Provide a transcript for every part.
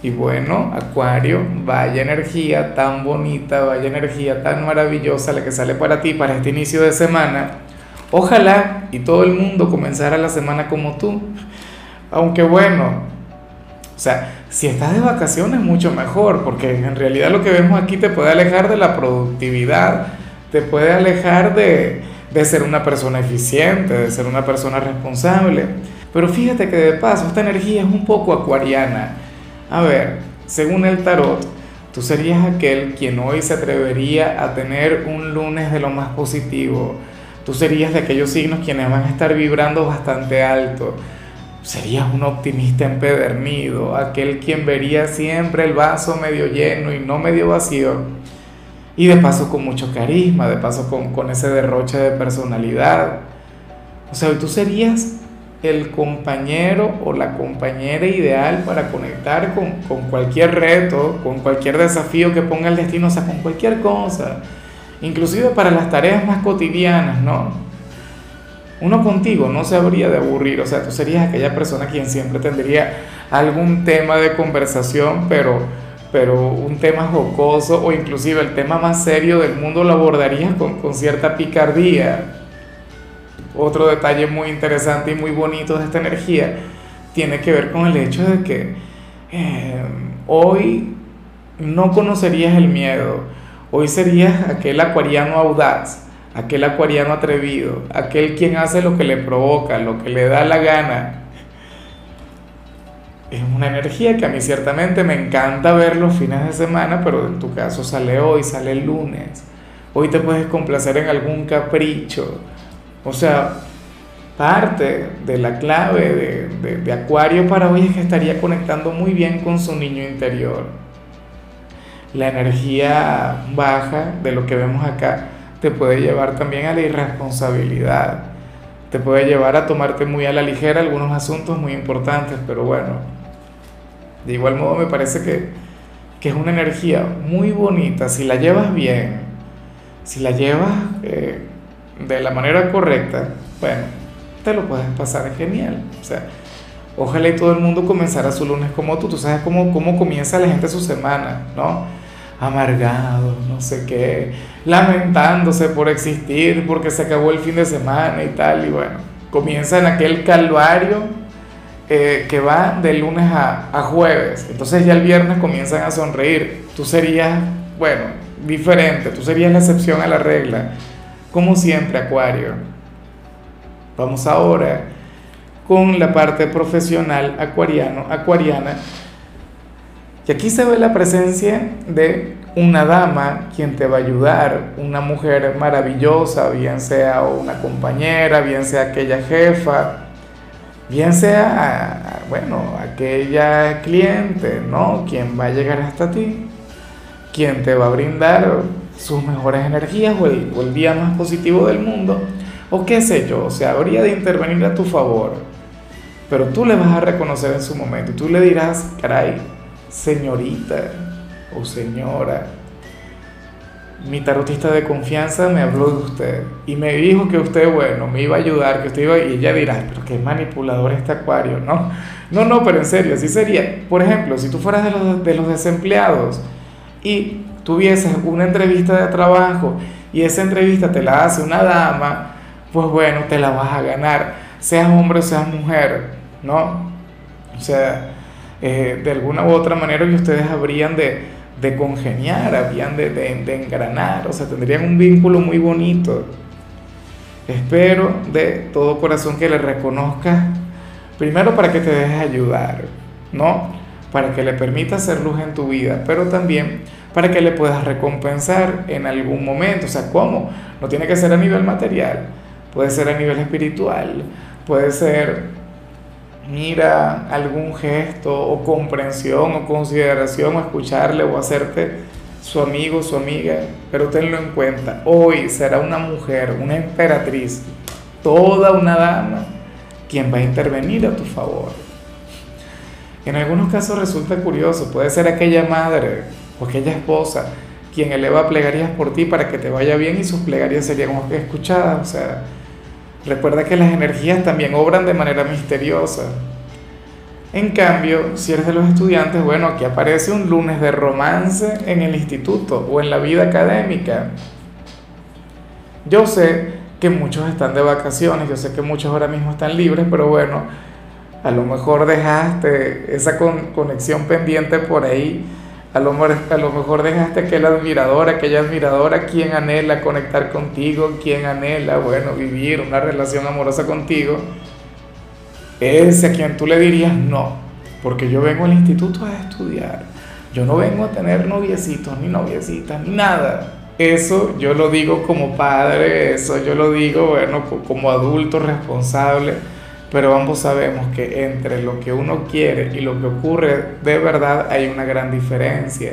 Y bueno, Acuario, vaya energía tan bonita, vaya energía tan maravillosa la que sale para ti para este inicio de semana. Ojalá y todo el mundo comenzara la semana como tú. Aunque bueno, o sea, si estás de vacaciones mucho mejor, porque en realidad lo que vemos aquí te puede alejar de la productividad, te puede alejar de, de ser una persona eficiente, de ser una persona responsable. Pero fíjate que de paso esta energía es un poco acuariana a ver, según el tarot, tú serías aquel quien hoy se atrevería a tener un lunes de lo más positivo. Tú serías de aquellos signos quienes van a estar vibrando bastante alto. Serías un optimista empedernido, aquel quien vería siempre el vaso medio lleno y no medio vacío. Y de paso con mucho carisma, de paso con, con ese derroche de personalidad. O sea, tú serías el compañero o la compañera ideal para conectar con, con, cualquier reto, con cualquier desafío que ponga el destino, o sea, con cualquier cosa, inclusive para las tareas más cotidianas, ¿no? Uno contigo no se habría de aburrir, o sea, tú serías aquella persona quien siempre tendría algún tema de conversación, pero, pero un tema jocoso o inclusive el tema más serio del mundo lo abordarías con, con cierta picardía otro detalle muy interesante y muy bonito de esta energía tiene que ver con el hecho de que eh, hoy no conocerías el miedo, hoy serías aquel acuariano audaz, aquel acuariano atrevido, aquel quien hace lo que le provoca, lo que le da la gana. Es una energía que a mí ciertamente me encanta ver los fines de semana, pero en tu caso sale hoy, sale el lunes. Hoy te puedes complacer en algún capricho, o sea, parte de la clave de, Acuario para hoy es que estaría conectando muy bien con su niño interior. La energía baja de lo que vemos acá te puede llevar también a la irresponsabilidad, te puede llevar a tomarte muy a la ligera algunos asuntos muy importantes, pero bueno, de igual modo me parece que, es una energía muy bonita si la llevas bien, si la llevas... Eh, de la manera correcta, bueno, te lo puedes pasar genial. O sea, ojalá y todo el mundo comenzara su lunes como tú. Tú sabes cómo, cómo comienza la gente su semana, ¿no? Amargado, no sé qué, lamentándose por existir, porque se acabó el fin de semana y tal. Y bueno, comienza en aquel calvario eh, que va de lunes a, a jueves. Entonces ya el viernes comienzan a sonreír. Tú serías, bueno, diferente, tú serías la excepción a la regla como siempre, Acuario. Vamos ahora con la parte profesional acuariano, acuariana. Y aquí se ve la presencia de una dama quien te va a ayudar, una mujer maravillosa, bien sea una compañera, bien sea aquella jefa, bien sea, bueno, aquella cliente, ¿no? Quien va a llegar hasta ti, quien te va a brindar sus mejores energías o el, día más positivo del mundo, o qué sé yo, o sea, habría de intervenir a tu favor, pero tú le vas a reconocer en su momento tú le dirás, caray, señorita o señora, mi tarotista de confianza me habló de usted y me dijo que usted, bueno, me iba a ayudar, que usted iba, y ella dirá, pero qué manipulador este acuario, ¿no? No, no, pero en serio, así sería. Por ejemplo, si tú fueras de los desempleados y tuvieses una entrevista de trabajo y esa entrevista te la hace una dama, pues bueno, te la vas a ganar, seas hombre o seas mujer, ¿no? O sea, eh, de alguna u otra manera y ustedes habrían de, de congeniar, habrían de, de, engranar, o sea, tendrían un vínculo muy bonito. Espero de todo corazón que le reconozcas, primero para que te dejes ayudar, ¿no? Para que le permita hacer luz en tu vida, pero también para que le puedas recompensar en algún momento. O sea, ¿cómo? No tiene que ser a nivel material, puede ser a nivel espiritual, puede ser, mira, algún gesto o comprensión o consideración o escucharle o hacerte su amigo, su amiga, pero tenlo en cuenta, hoy será una mujer, una emperatriz, toda una dama, quien va a intervenir a tu favor. En algunos casos resulta curioso, puede ser aquella madre o aquella esposa quien eleva plegarias por ti para que te vaya bien y sus plegarias serían escuchadas. O sea, recuerda que las energías también obran de manera misteriosa. En cambio, si eres de los estudiantes, bueno, aquí aparece un lunes de romance en el instituto o en la vida académica. Yo sé que muchos están de vacaciones, yo sé que muchos ahora mismo están libres, pero bueno, a lo mejor dejaste esa conexión pendiente por ahí, a lo, a lo mejor dejaste aquel admirador, aquella admiradora, quien anhela conectar contigo, quien anhela, bueno, vivir una relación amorosa contigo. Ese a quien tú le dirías no, porque yo vengo al instituto a estudiar, yo no vengo a tener noviecitos ni noviecitas ni nada. Eso yo lo digo como padre, eso yo lo digo, bueno, como adulto responsable, pero ambos sabemos que entre lo que uno quiere y lo que ocurre de verdad hay una gran diferencia.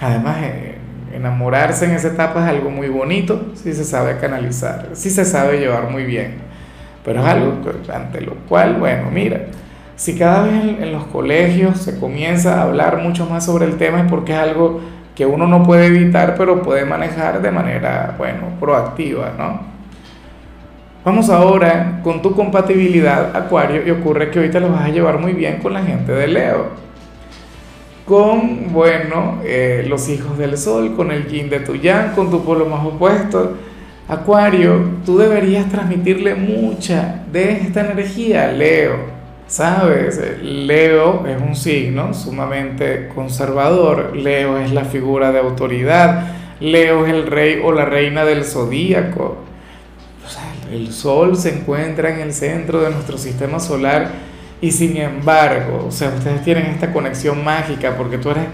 Además, eh, enamorarse en esa etapa es algo muy bonito si se sabe canalizar, si se sabe llevar muy bien. Pero es algo ante lo cual, bueno, mira, si cada vez en, los colegios se comienza a hablar mucho más sobre el tema es porque es algo que uno no puede evitar, pero puede manejar de manera, bueno, proactiva, ¿no? Vamos ahora con tu compatibilidad, Acuario, y ocurre que ahorita lo vas a llevar muy bien con la gente de Leo. Con, bueno, eh, los hijos del sol, con el yin de tu yang, con tu polo más opuesto Acuario, tú deberías transmitirle mucha de esta energía, Leo. ¿Sabes? Leo es un signo sumamente conservador. Leo es la figura de autoridad. Leo es el rey o la reina del zodíaco. El sol se encuentra en el centro de nuestro sistema solar y sin embargo, o sea, ustedes tienen esta conexión mágica porque tú eres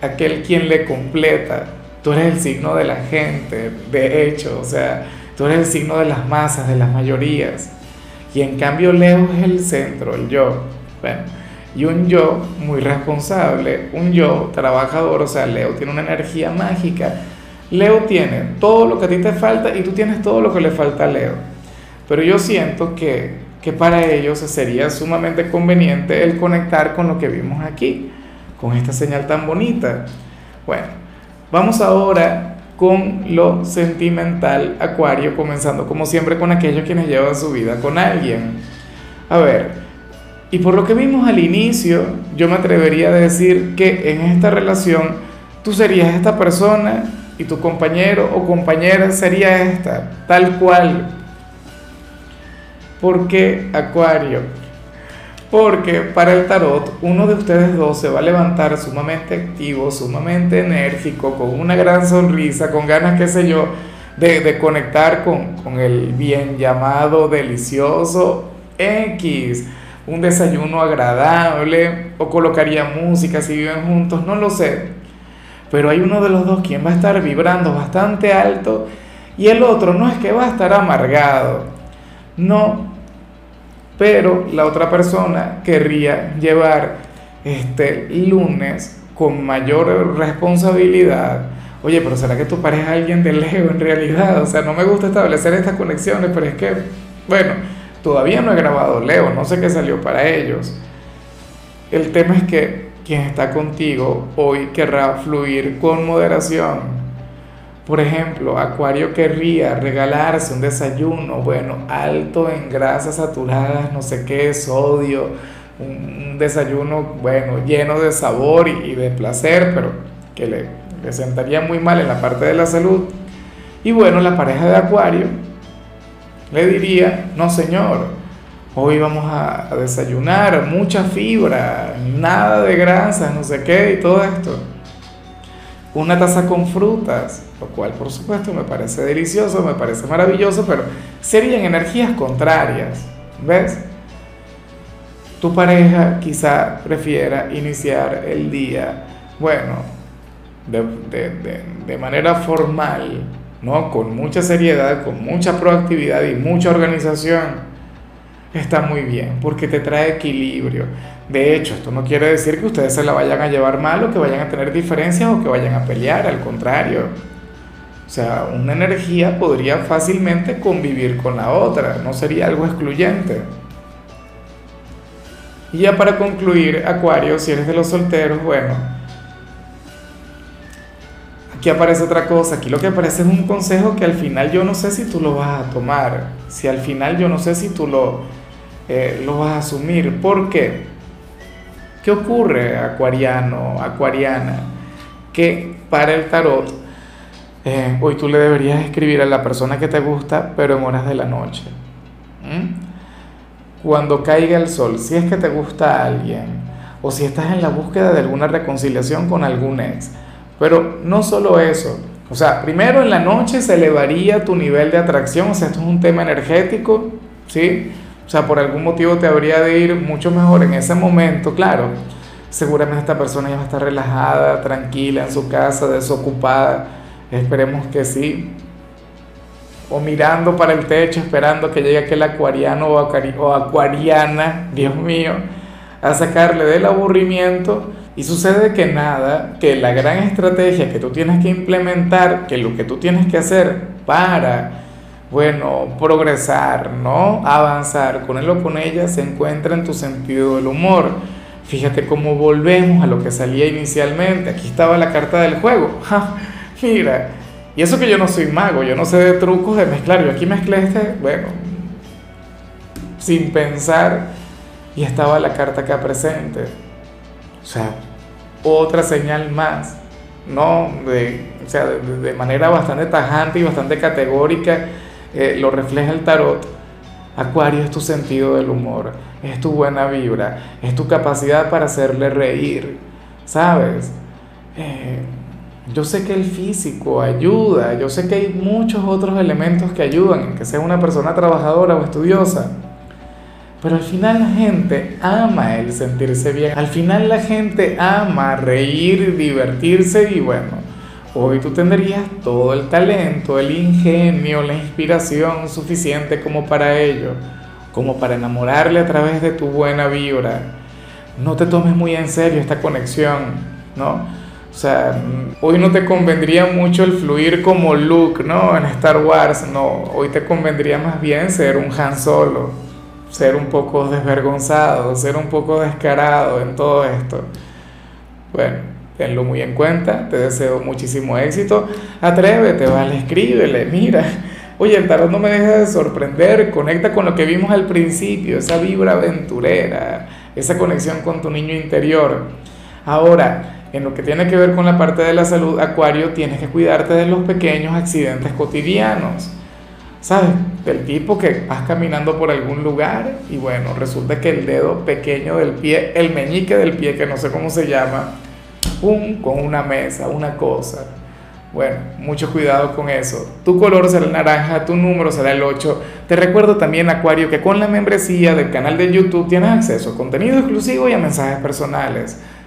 aquel quien le completa tú eres el signo de la gente, de hecho, o sea, tú eres el signo de las masas, de las mayorías. Y en cambio Leo es el centro, el yo. Bueno, y un yo muy responsable, un yo trabajador, o sea, Leo tiene una energía mágica. Leo tiene todo lo que a ti te falta y tú tienes todo lo que le falta a Leo. Pero yo siento que, que para ellos sería sumamente conveniente el conectar con lo que vimos aquí, con esta señal tan bonita. Bueno, Vamos ahora con lo sentimental, Acuario, comenzando como siempre con aquellos quienes llevan su vida con alguien. A ver, y por lo que vimos al inicio, yo me atrevería a decir que en esta relación tú serías esta persona y tu compañero o compañera sería esta, tal cual. Porque Acuario, porque para el tarot uno de ustedes dos se va a levantar sumamente activo, sumamente enérgico, con una gran sonrisa, con ganas, qué sé yo, de, conectar con, con el bien llamado delicioso X, un desayuno agradable, o colocaría música si viven juntos, no lo sé. Pero hay uno de los dos quien va a estar vibrando bastante alto y el otro no es que va a estar amargado, no, pero la otra persona querría llevar este lunes con mayor responsabilidad. Oye, pero ¿será que tu pareja es alguien de Leo en realidad? O sea, no me gusta establecer estas conexiones, pero es que, bueno, todavía no he grabado Leo, no sé qué salió para ellos. El tema es que quien está contigo hoy querrá fluir con moderación por ejemplo, Acuario querría regalarse un desayuno, bueno, alto en grasas saturadas, no sé qué, sodio, un, desayuno, bueno, lleno de sabor y, de placer, pero que le, sentaría muy mal en la parte de la salud. Y bueno, la pareja de Acuario le diría, no señor, hoy vamos a, a desayunar, mucha fibra, nada de grasas, no sé qué, y todo esto. Una taza con frutas, lo cual por supuesto me parece delicioso, me parece maravilloso, pero serían energías contrarias, ¿ves? Tu pareja quizá prefiera iniciar el día, bueno, de, manera formal, ¿no? Con mucha seriedad, con mucha proactividad y mucha organización. Está muy bien, porque te trae equilibrio. De hecho, esto no quiere decir que ustedes se la vayan a llevar mal o que vayan a tener diferencias o que vayan a pelear, al contrario. O sea, una energía podría fácilmente convivir con la otra, no sería algo excluyente. Y ya para concluir, Acuario, si eres de los solteros, bueno, aquí aparece otra cosa, aquí lo que aparece es un consejo que al final yo no sé si tú lo vas a tomar, si al final yo no sé si tú lo, eh, lo vas a asumir. ¿Por qué? ¿Qué ocurre, acuariano, acuariana? Que para el tarot, eh, hoy tú le deberías escribir a la persona que te gusta, pero en horas de la noche. Cuando caiga el sol, si es que te gusta a alguien, o si estás en la búsqueda de alguna reconciliación con algún ex. Pero no solo eso, o sea, primero en la noche se elevaría tu nivel de atracción, o sea, esto es un tema energético, ¿sí? O sea, por algún motivo te habría de ir mucho mejor en ese momento, claro. Seguramente esta persona ya va a estar relajada, tranquila en su casa, desocupada. Esperemos que sí. O mirando para el techo, esperando que llegue aquel acuariano o acuariana, Dios mío, a sacarle del aburrimiento. Y sucede que nada, que la gran estrategia que tú tienes que implementar, que lo que tú tienes que hacer para bueno, progresar, ¿no? Avanzar con él o con ella se encuentra en tu sentido del humor. Fíjate cómo volvemos a lo que salía inicialmente. Aquí estaba la carta del juego. Mira, y eso que yo no soy mago, yo no sé de trucos de mezclar. Yo aquí mezclé este, bueno, sin pensar, y estaba la carta acá presente. O sea, otra señal más, ¿no? De, o sea, de, manera bastante tajante y bastante categórica eh, lo refleja el tarot. Acuario es tu sentido del humor, es tu buena vibra, es tu capacidad para hacerle reír, ¿sabes? Eh, yo sé que el físico ayuda, yo sé que hay muchos otros elementos que ayudan en que sea una persona trabajadora o estudiosa, pero al final la gente ama el sentirse bien, al final la gente ama reír, divertirse y bueno, Hoy tú tendrías todo el talento, el ingenio, la inspiración suficiente como para ello, como para enamorarle a través de tu buena vibra. No te tomes muy en serio esta conexión, ¿no? O sea, hoy no te convendría mucho el fluir como Luke, ¿no? En Star Wars, no. Hoy te convendría más bien ser un Han Solo, ser un poco desvergonzado, ser un poco descarado en todo esto. Bueno, tenlo muy en cuenta, te deseo muchísimo éxito, atrévete, vale, escríbele, mira, oye, el tarot no me deja de sorprender, conecta con lo que vimos al principio, esa vibra aventurera, esa conexión con tu niño interior. Ahora, en lo que tiene que ver con la parte de la salud, Acuario, tienes que cuidarte de los pequeños accidentes cotidianos. ¿Sabes? Del tipo que vas caminando por algún lugar y bueno, resulta que el dedo pequeño del pie, el meñique del pie, que no sé cómo se llama, con una mesa, una cosa. Bueno, mucho cuidado con eso. Tu color será el naranja, tu número será el 8. Te recuerdo también, Acuario, que con la membresía del canal de YouTube tienes acceso a contenido exclusivo y a mensajes personales.